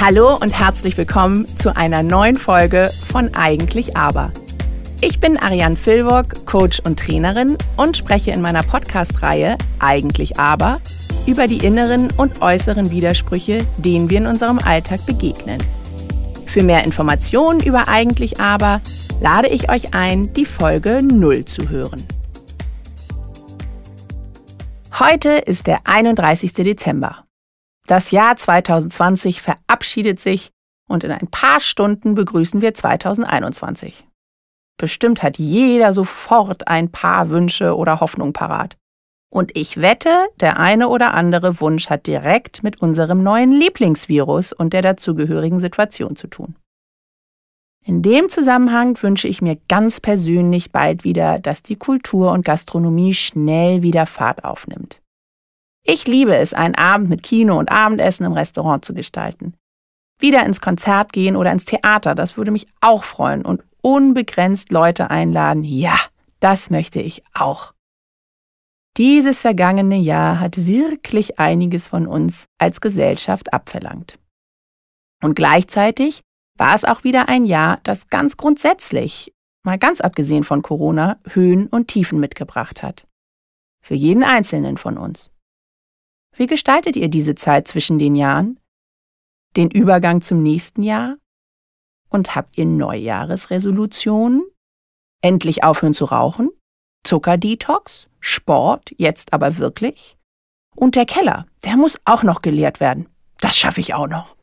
Hallo und herzlich willkommen zu einer neuen Folge von Eigentlich Aber. Ich bin Ariane Filwok, Coach und Trainerin und spreche in meiner Podcast-Reihe Eigentlich Aber über die inneren und äußeren Widersprüche, denen wir in unserem Alltag begegnen. Für mehr Informationen über Eigentlich Aber lade ich euch ein, die Folge 0 zu hören. Heute ist der 31. Dezember. Das Jahr 2020 verabschiedet sich und in ein paar Stunden begrüßen wir 2021. Bestimmt hat jeder sofort ein paar Wünsche oder Hoffnungen parat. Und ich wette, der eine oder andere Wunsch hat direkt mit unserem neuen Lieblingsvirus und der dazugehörigen Situation zu tun. In dem Zusammenhang wünsche ich mir ganz persönlich bald wieder, dass die Kultur und Gastronomie schnell wieder Fahrt aufnimmt. Ich liebe es, einen Abend mit Kino und Abendessen im Restaurant zu gestalten. Wieder ins Konzert gehen oder ins Theater, das würde mich auch freuen und unbegrenzt Leute einladen. Ja, das möchte ich auch. Dieses vergangene Jahr hat wirklich einiges von uns als Gesellschaft abverlangt. Und gleichzeitig war es auch wieder ein Jahr, das ganz grundsätzlich, mal ganz abgesehen von Corona, Höhen und Tiefen mitgebracht hat. Für jeden Einzelnen von uns. Wie gestaltet ihr diese Zeit zwischen den Jahren? Den Übergang zum nächsten Jahr? Und habt ihr Neujahresresolutionen? Endlich aufhören zu rauchen? Zuckerdetox? Sport? Jetzt aber wirklich? Und der Keller, der muss auch noch geleert werden. Das schaffe ich auch noch.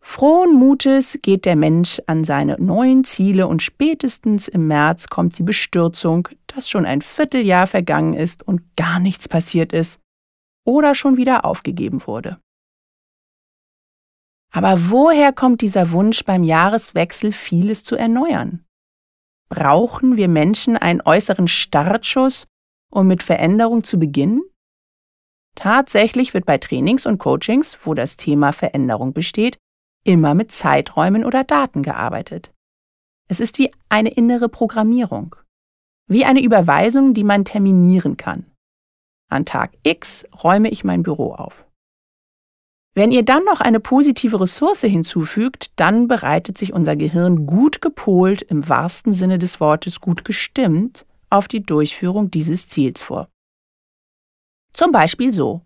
Frohen Mutes geht der Mensch an seine neuen Ziele und spätestens im März kommt die Bestürzung, dass schon ein Vierteljahr vergangen ist und gar nichts passiert ist oder schon wieder aufgegeben wurde. Aber woher kommt dieser Wunsch beim Jahreswechsel vieles zu erneuern? Brauchen wir Menschen einen äußeren Startschuss, um mit Veränderung zu beginnen? Tatsächlich wird bei Trainings und Coachings, wo das Thema Veränderung besteht, immer mit Zeiträumen oder Daten gearbeitet. Es ist wie eine innere Programmierung, wie eine Überweisung, die man terminieren kann. An Tag X räume ich mein Büro auf. Wenn ihr dann noch eine positive Ressource hinzufügt, dann bereitet sich unser Gehirn gut gepolt, im wahrsten Sinne des Wortes gut gestimmt, auf die Durchführung dieses Ziels vor. Zum Beispiel so.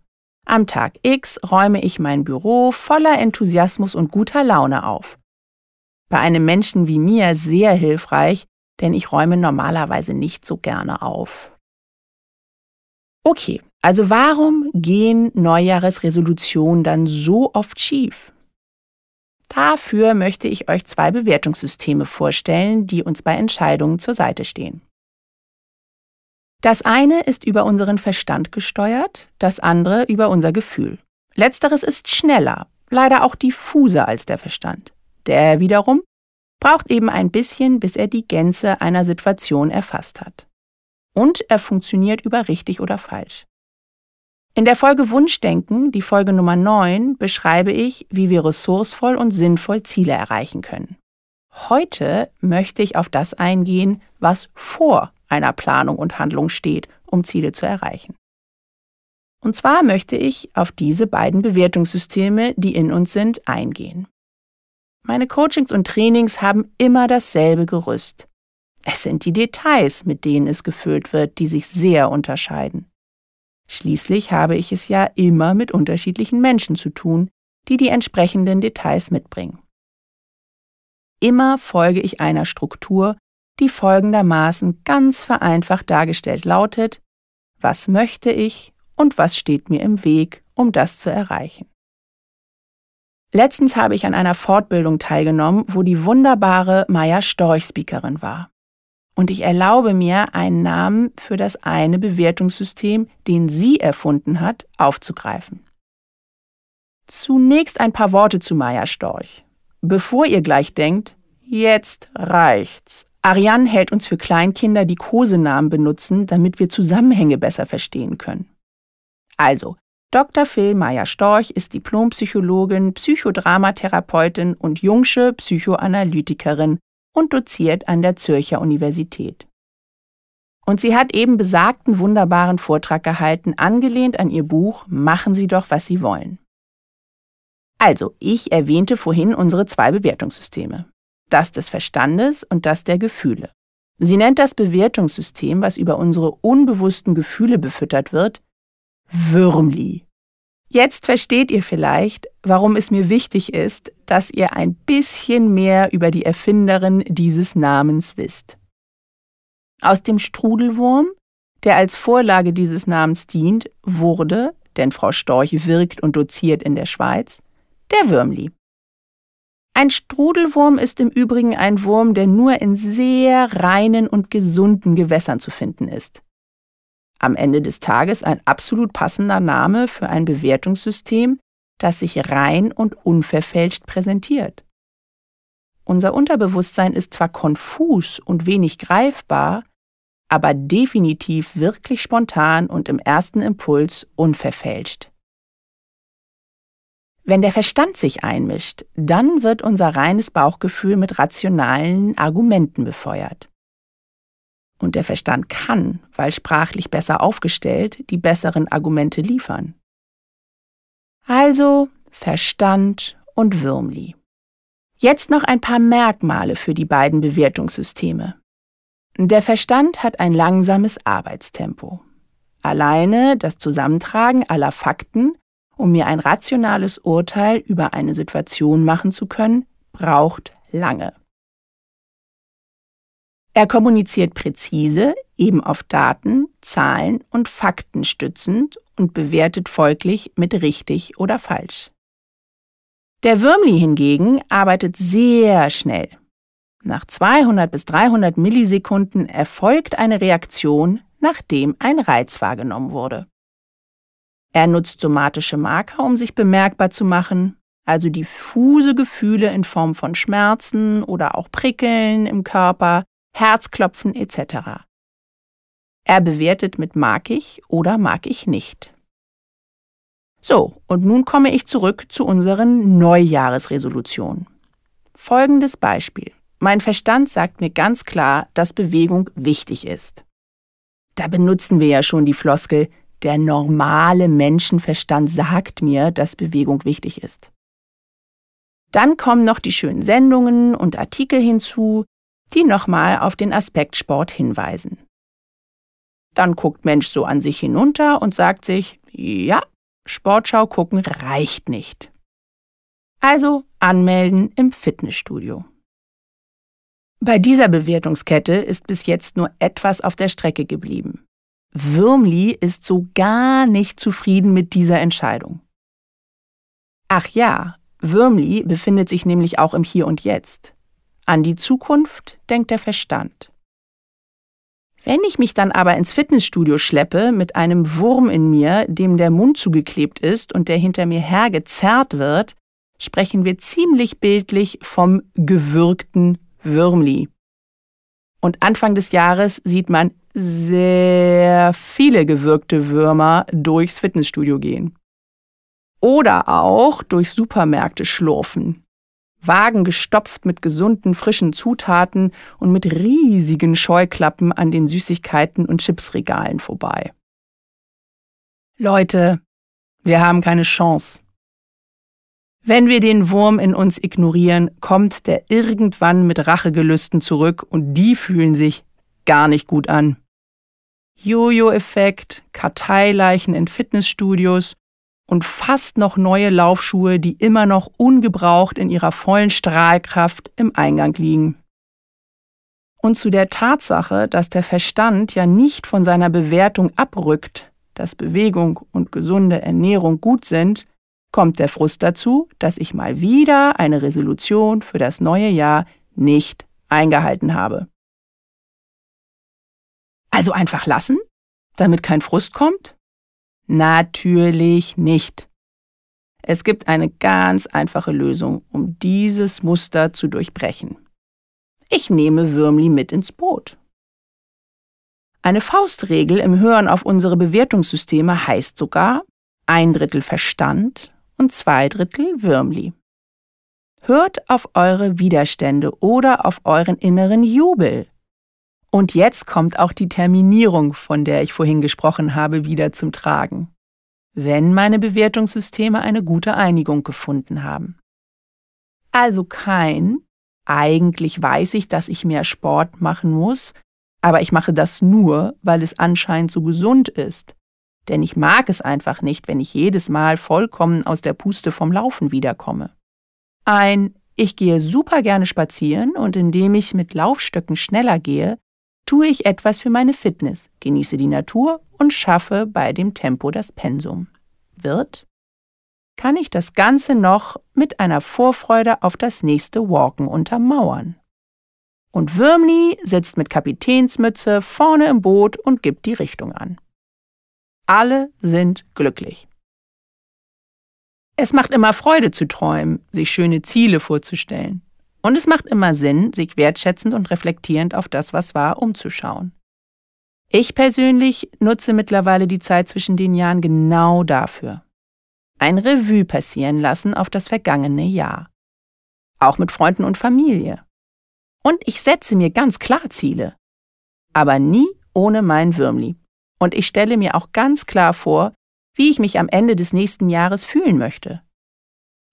Am Tag X räume ich mein Büro voller Enthusiasmus und guter Laune auf. Bei einem Menschen wie mir sehr hilfreich, denn ich räume normalerweise nicht so gerne auf. Okay, also warum gehen Neujahresresolutionen dann so oft schief? Dafür möchte ich euch zwei Bewertungssysteme vorstellen, die uns bei Entscheidungen zur Seite stehen. Das eine ist über unseren Verstand gesteuert, das andere über unser Gefühl. Letzteres ist schneller, leider auch diffuser als der Verstand. Der wiederum braucht eben ein bisschen, bis er die Gänze einer Situation erfasst hat und er funktioniert über richtig oder falsch. In der Folge Wunschdenken, die Folge Nummer 9, beschreibe ich, wie wir ressourcevoll und sinnvoll Ziele erreichen können. Heute möchte ich auf das eingehen, was vor einer Planung und Handlung steht, um Ziele zu erreichen. Und zwar möchte ich auf diese beiden Bewertungssysteme, die in uns sind, eingehen. Meine Coachings und Trainings haben immer dasselbe Gerüst. Es sind die Details, mit denen es gefüllt wird, die sich sehr unterscheiden. Schließlich habe ich es ja immer mit unterschiedlichen Menschen zu tun, die die entsprechenden Details mitbringen. Immer folge ich einer Struktur, die folgendermaßen ganz vereinfacht dargestellt lautet, was möchte ich und was steht mir im Weg, um das zu erreichen. Letztens habe ich an einer Fortbildung teilgenommen, wo die wunderbare Maya Storch Speakerin war und ich erlaube mir, einen Namen für das eine Bewertungssystem, den sie erfunden hat, aufzugreifen. Zunächst ein paar Worte zu Maya Storch. Bevor ihr gleich denkt, jetzt reicht's. Ariane hält uns für Kleinkinder, die Kosenamen benutzen, damit wir Zusammenhänge besser verstehen können. Also, Dr. Phil Maya Storch ist Diplompsychologin, Psychodramatherapeutin und Jungsche Psychoanalytikerin und doziert an der Zürcher Universität. Und sie hat eben besagten wunderbaren Vortrag gehalten, angelehnt an ihr Buch Machen Sie doch, was Sie wollen. Also, ich erwähnte vorhin unsere zwei Bewertungssysteme. Das des Verstandes und das der Gefühle. Sie nennt das Bewertungssystem, was über unsere unbewussten Gefühle befüttert wird, Würmli. Jetzt versteht ihr vielleicht, warum es mir wichtig ist, dass ihr ein bisschen mehr über die Erfinderin dieses Namens wisst. Aus dem Strudelwurm, der als Vorlage dieses Namens dient, wurde, denn Frau Storch wirkt und doziert in der Schweiz, der Würmli. Ein Strudelwurm ist im Übrigen ein Wurm, der nur in sehr reinen und gesunden Gewässern zu finden ist. Am Ende des Tages ein absolut passender Name für ein Bewertungssystem, das sich rein und unverfälscht präsentiert. Unser Unterbewusstsein ist zwar konfus und wenig greifbar, aber definitiv wirklich spontan und im ersten Impuls unverfälscht. Wenn der Verstand sich einmischt, dann wird unser reines Bauchgefühl mit rationalen Argumenten befeuert. Und der Verstand kann, weil sprachlich besser aufgestellt, die besseren Argumente liefern. Also Verstand und Würmli. Jetzt noch ein paar Merkmale für die beiden Bewertungssysteme. Der Verstand hat ein langsames Arbeitstempo. Alleine das Zusammentragen aller Fakten um mir ein rationales Urteil über eine Situation machen zu können, braucht lange. Er kommuniziert präzise, eben auf Daten, Zahlen und Fakten stützend und bewertet folglich mit richtig oder falsch. Der Würmli hingegen arbeitet sehr schnell. Nach 200 bis 300 Millisekunden erfolgt eine Reaktion, nachdem ein Reiz wahrgenommen wurde. Er nutzt somatische Marker, um sich bemerkbar zu machen, also diffuse Gefühle in Form von Schmerzen oder auch Prickeln im Körper, Herzklopfen etc. Er bewertet mit mag ich oder mag ich nicht. So, und nun komme ich zurück zu unseren Neujahresresolutionen. Folgendes Beispiel. Mein Verstand sagt mir ganz klar, dass Bewegung wichtig ist. Da benutzen wir ja schon die Floskel, der normale Menschenverstand sagt mir, dass Bewegung wichtig ist. Dann kommen noch die schönen Sendungen und Artikel hinzu, die nochmal auf den Aspekt Sport hinweisen. Dann guckt Mensch so an sich hinunter und sagt sich, ja, Sportschau gucken reicht nicht. Also anmelden im Fitnessstudio. Bei dieser Bewertungskette ist bis jetzt nur etwas auf der Strecke geblieben. Würmli ist so gar nicht zufrieden mit dieser Entscheidung. Ach ja, Würmli befindet sich nämlich auch im Hier und Jetzt. An die Zukunft denkt der Verstand. Wenn ich mich dann aber ins Fitnessstudio schleppe mit einem Wurm in mir, dem der Mund zugeklebt ist und der hinter mir hergezerrt wird, sprechen wir ziemlich bildlich vom gewürgten Würmli. Und Anfang des Jahres sieht man sehr viele gewürgte Würmer durchs Fitnessstudio gehen. Oder auch durch Supermärkte schlurfen. Wagen gestopft mit gesunden, frischen Zutaten und mit riesigen Scheuklappen an den Süßigkeiten und Chipsregalen vorbei. Leute, wir haben keine Chance. Wenn wir den Wurm in uns ignorieren, kommt der irgendwann mit Rachegelüsten zurück und die fühlen sich gar nicht gut an. Jojo-Effekt, Karteileichen in Fitnessstudios und fast noch neue Laufschuhe, die immer noch ungebraucht in ihrer vollen Strahlkraft im Eingang liegen. Und zu der Tatsache, dass der Verstand ja nicht von seiner Bewertung abrückt, dass Bewegung und gesunde Ernährung gut sind, kommt der Frust dazu, dass ich mal wieder eine Resolution für das neue Jahr nicht eingehalten habe. Also einfach lassen, damit kein Frust kommt? Natürlich nicht. Es gibt eine ganz einfache Lösung, um dieses Muster zu durchbrechen. Ich nehme Würmli mit ins Boot. Eine Faustregel im Hören auf unsere Bewertungssysteme heißt sogar ein Drittel Verstand und zwei Drittel Würmli. Hört auf eure Widerstände oder auf euren inneren Jubel. Und jetzt kommt auch die Terminierung, von der ich vorhin gesprochen habe, wieder zum Tragen. wenn meine Bewertungssysteme eine gute Einigung gefunden haben. Also kein, eigentlich weiß ich, dass ich mehr Sport machen muss, aber ich mache das nur, weil es anscheinend so gesund ist. Denn ich mag es einfach nicht, wenn ich jedes Mal vollkommen aus der Puste vom Laufen wiederkomme. Ein Ich gehe super gerne spazieren und indem ich mit Laufstöcken schneller gehe, tue ich etwas für meine Fitness, genieße die Natur und schaffe bei dem Tempo das Pensum. Wird? Kann ich das Ganze noch mit einer Vorfreude auf das nächste Walken untermauern. Und Würmli sitzt mit Kapitänsmütze vorne im Boot und gibt die Richtung an. Alle sind glücklich. Es macht immer Freude zu träumen, sich schöne Ziele vorzustellen. Und es macht immer Sinn, sich wertschätzend und reflektierend auf das, was war, umzuschauen. Ich persönlich nutze mittlerweile die Zeit zwischen den Jahren genau dafür. Ein Revue passieren lassen auf das vergangene Jahr. Auch mit Freunden und Familie. Und ich setze mir ganz klar Ziele. Aber nie ohne mein Würmli. Und ich stelle mir auch ganz klar vor, wie ich mich am Ende des nächsten Jahres fühlen möchte.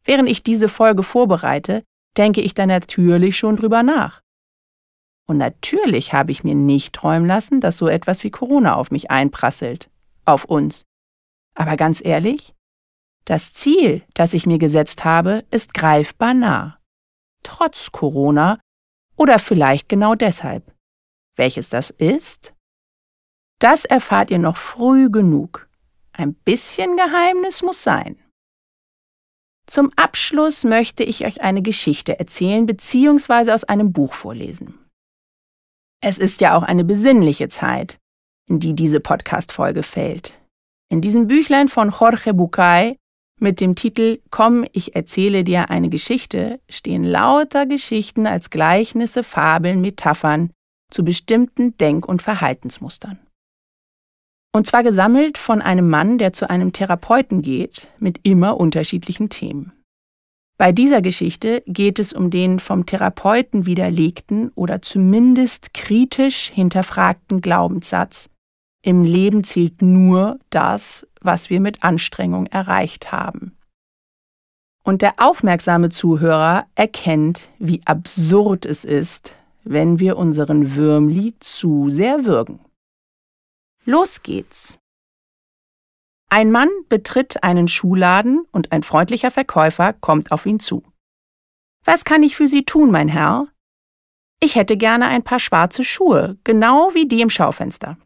Während ich diese Folge vorbereite, denke ich da natürlich schon drüber nach. Und natürlich habe ich mir nicht träumen lassen, dass so etwas wie Corona auf mich einprasselt. Auf uns. Aber ganz ehrlich, das Ziel, das ich mir gesetzt habe, ist greifbar nah. Trotz Corona oder vielleicht genau deshalb. Welches das ist? Das erfahrt ihr noch früh genug. Ein bisschen Geheimnis muss sein. Zum Abschluss möchte ich euch eine Geschichte erzählen bzw. aus einem Buch vorlesen. Es ist ja auch eine besinnliche Zeit, in die diese Podcast-Folge fällt. In diesem Büchlein von Jorge Bucay mit dem Titel Komm, ich erzähle dir eine Geschichte stehen lauter Geschichten als Gleichnisse, Fabeln, Metaphern zu bestimmten Denk- und Verhaltensmustern. Und zwar gesammelt von einem Mann, der zu einem Therapeuten geht, mit immer unterschiedlichen Themen. Bei dieser Geschichte geht es um den vom Therapeuten widerlegten oder zumindest kritisch hinterfragten Glaubenssatz, im Leben zählt nur das, was wir mit Anstrengung erreicht haben. Und der aufmerksame Zuhörer erkennt, wie absurd es ist, wenn wir unseren Würmli zu sehr würgen. Los geht's! Ein Mann betritt einen Schuhladen und ein freundlicher Verkäufer kommt auf ihn zu. Was kann ich für Sie tun, mein Herr? Ich hätte gerne ein paar schwarze Schuhe, genau wie die im Schaufenster.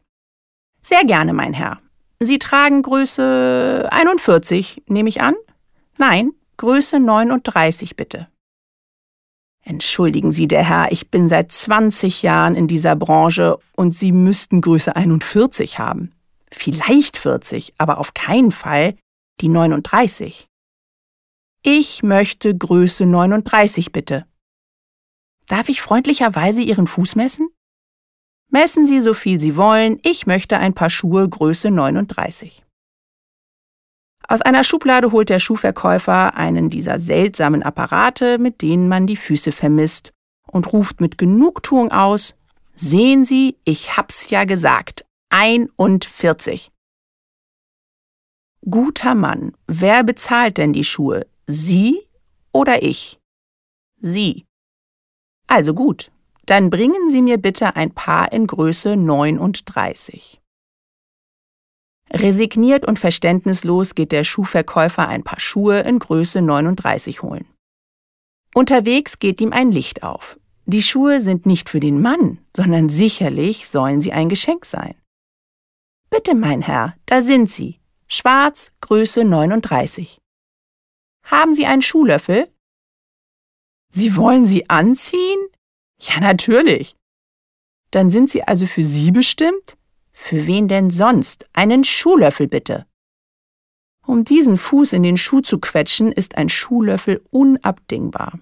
Sehr gerne, mein Herr. Sie tragen Größe 41, nehme ich an? Nein, Größe 39 bitte. Entschuldigen Sie, der Herr, ich bin seit 20 Jahren in dieser Branche und Sie müssten Größe 41 haben. Vielleicht 40, aber auf keinen Fall die 39. Ich möchte Größe 39 bitte. Darf ich freundlicherweise Ihren Fuß messen? Messen Sie so viel Sie wollen, ich möchte ein paar Schuhe Größe 39. Aus einer Schublade holt der Schuhverkäufer einen dieser seltsamen Apparate, mit denen man die Füße vermisst, und ruft mit Genugtuung aus Sehen Sie, ich hab's ja gesagt. 41. Guter Mann, wer bezahlt denn die Schuhe? Sie oder ich? Sie. Also gut, dann bringen Sie mir bitte ein Paar in Größe 39. Resigniert und verständnislos geht der Schuhverkäufer ein paar Schuhe in Größe 39 holen. Unterwegs geht ihm ein Licht auf. Die Schuhe sind nicht für den Mann, sondern sicherlich sollen sie ein Geschenk sein. Bitte, mein Herr, da sind sie. Schwarz, Größe 39. Haben Sie einen Schuhlöffel? Sie wollen sie anziehen? Ja, natürlich. Dann sind sie also für Sie bestimmt? Für wen denn sonst? Einen Schuhlöffel bitte. Um diesen Fuß in den Schuh zu quetschen, ist ein Schuhlöffel unabdingbar.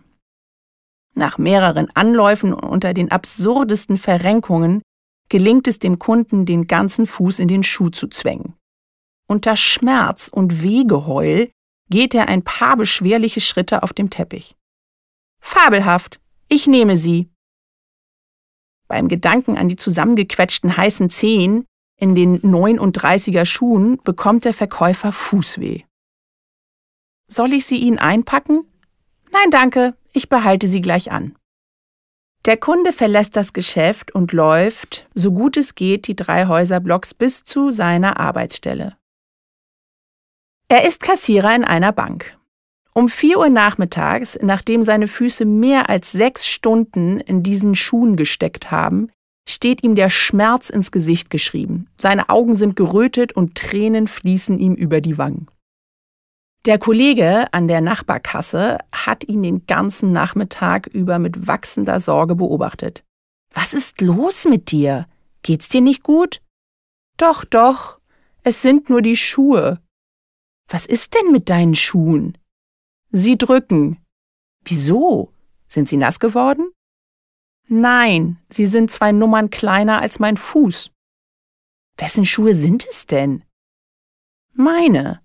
Nach mehreren Anläufen und unter den absurdesten Verrenkungen gelingt es dem Kunden, den ganzen Fuß in den Schuh zu zwängen. Unter Schmerz und Wehgeheul geht er ein paar beschwerliche Schritte auf dem Teppich. Fabelhaft, ich nehme sie. Beim Gedanken an die zusammengequetschten heißen Zehen In den 39er Schuhen bekommt der Verkäufer Fußweh. Soll ich sie Ihnen einpacken? Nein, danke, ich behalte sie gleich an. Der Kunde verlässt das Geschäft und läuft, so gut es geht, die drei Häuserblocks bis zu seiner Arbeitsstelle. Er ist Kassierer in einer Bank. Um vier Uhr nachmittags, nachdem seine Füße mehr als sechs Stunden in diesen Schuhen gesteckt haben, steht ihm der Schmerz ins Gesicht geschrieben. Seine Augen sind gerötet und Tränen fließen ihm über die Wangen. Der Kollege an der Nachbarkasse hat ihn den ganzen Nachmittag über mit wachsender Sorge beobachtet. Was ist los mit dir? Geht's dir nicht gut? Doch, doch, es sind nur die Schuhe. Was ist denn mit deinen Schuhen? Sie drücken. Wieso? Sind sie nass geworden? Nein, sie sind zwei Nummern kleiner als mein Fuß. Wessen Schuhe sind es denn? Meine.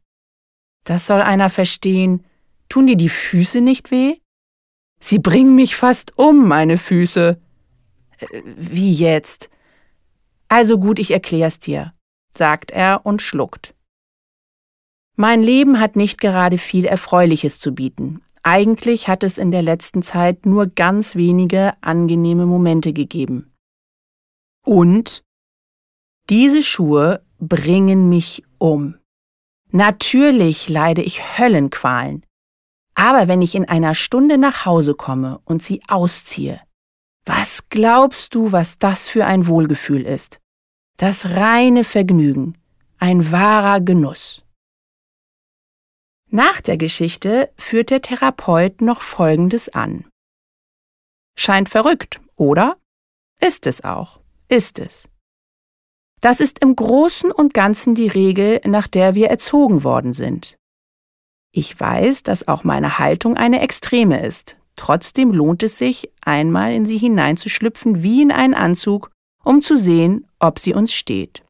Das soll einer verstehen. Tun dir die Füße nicht weh? Sie bringen mich fast um, meine Füße. Äh, wie jetzt? Also gut, ich erklär's dir, sagt er und schluckt. Mein Leben hat nicht gerade viel Erfreuliches zu bieten. Eigentlich hat es in der letzten Zeit nur ganz wenige angenehme Momente gegeben. Und diese Schuhe bringen mich um. Natürlich leide ich Höllenqualen. Aber wenn ich in einer Stunde nach Hause komme und sie ausziehe, was glaubst du, was das für ein Wohlgefühl ist? Das reine Vergnügen, ein wahrer Genuss. Nach der Geschichte führt der Therapeut noch Folgendes an. Scheint verrückt, oder? Ist es auch, ist es. Das ist im Großen und Ganzen die Regel, nach der wir erzogen worden sind. Ich weiß, dass auch meine Haltung eine extreme ist. Trotzdem lohnt es sich, einmal in sie hineinzuschlüpfen wie in einen Anzug, um zu sehen, ob sie uns steht.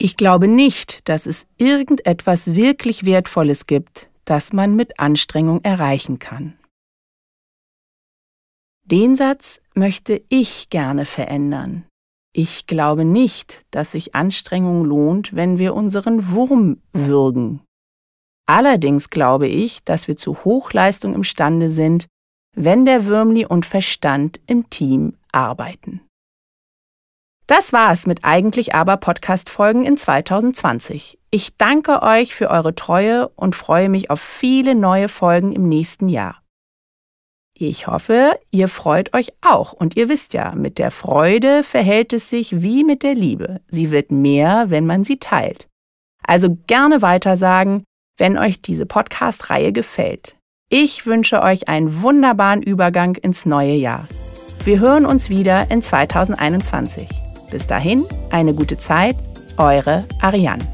Ich glaube nicht, dass es irgendetwas wirklich Wertvolles gibt, das man mit Anstrengung erreichen kann. Den Satz möchte ich gerne verändern. Ich glaube nicht, dass sich Anstrengung lohnt, wenn wir unseren Wurm würgen. Allerdings glaube ich, dass wir zu Hochleistung imstande sind, wenn der Würmli und Verstand im Team arbeiten. Das war's mit eigentlich aber Podcast-Folgen in 2020. Ich danke euch für eure Treue und freue mich auf viele neue Folgen im nächsten Jahr. Ich hoffe, ihr freut euch auch. Und ihr wisst ja, mit der Freude verhält es sich wie mit der Liebe. Sie wird mehr, wenn man sie teilt. Also gerne weitersagen, wenn euch diese Podcast-Reihe gefällt. Ich wünsche euch einen wunderbaren Übergang ins neue Jahr. Wir hören uns wieder in 2021. Bis dahin, eine gute Zeit, eure Ariane.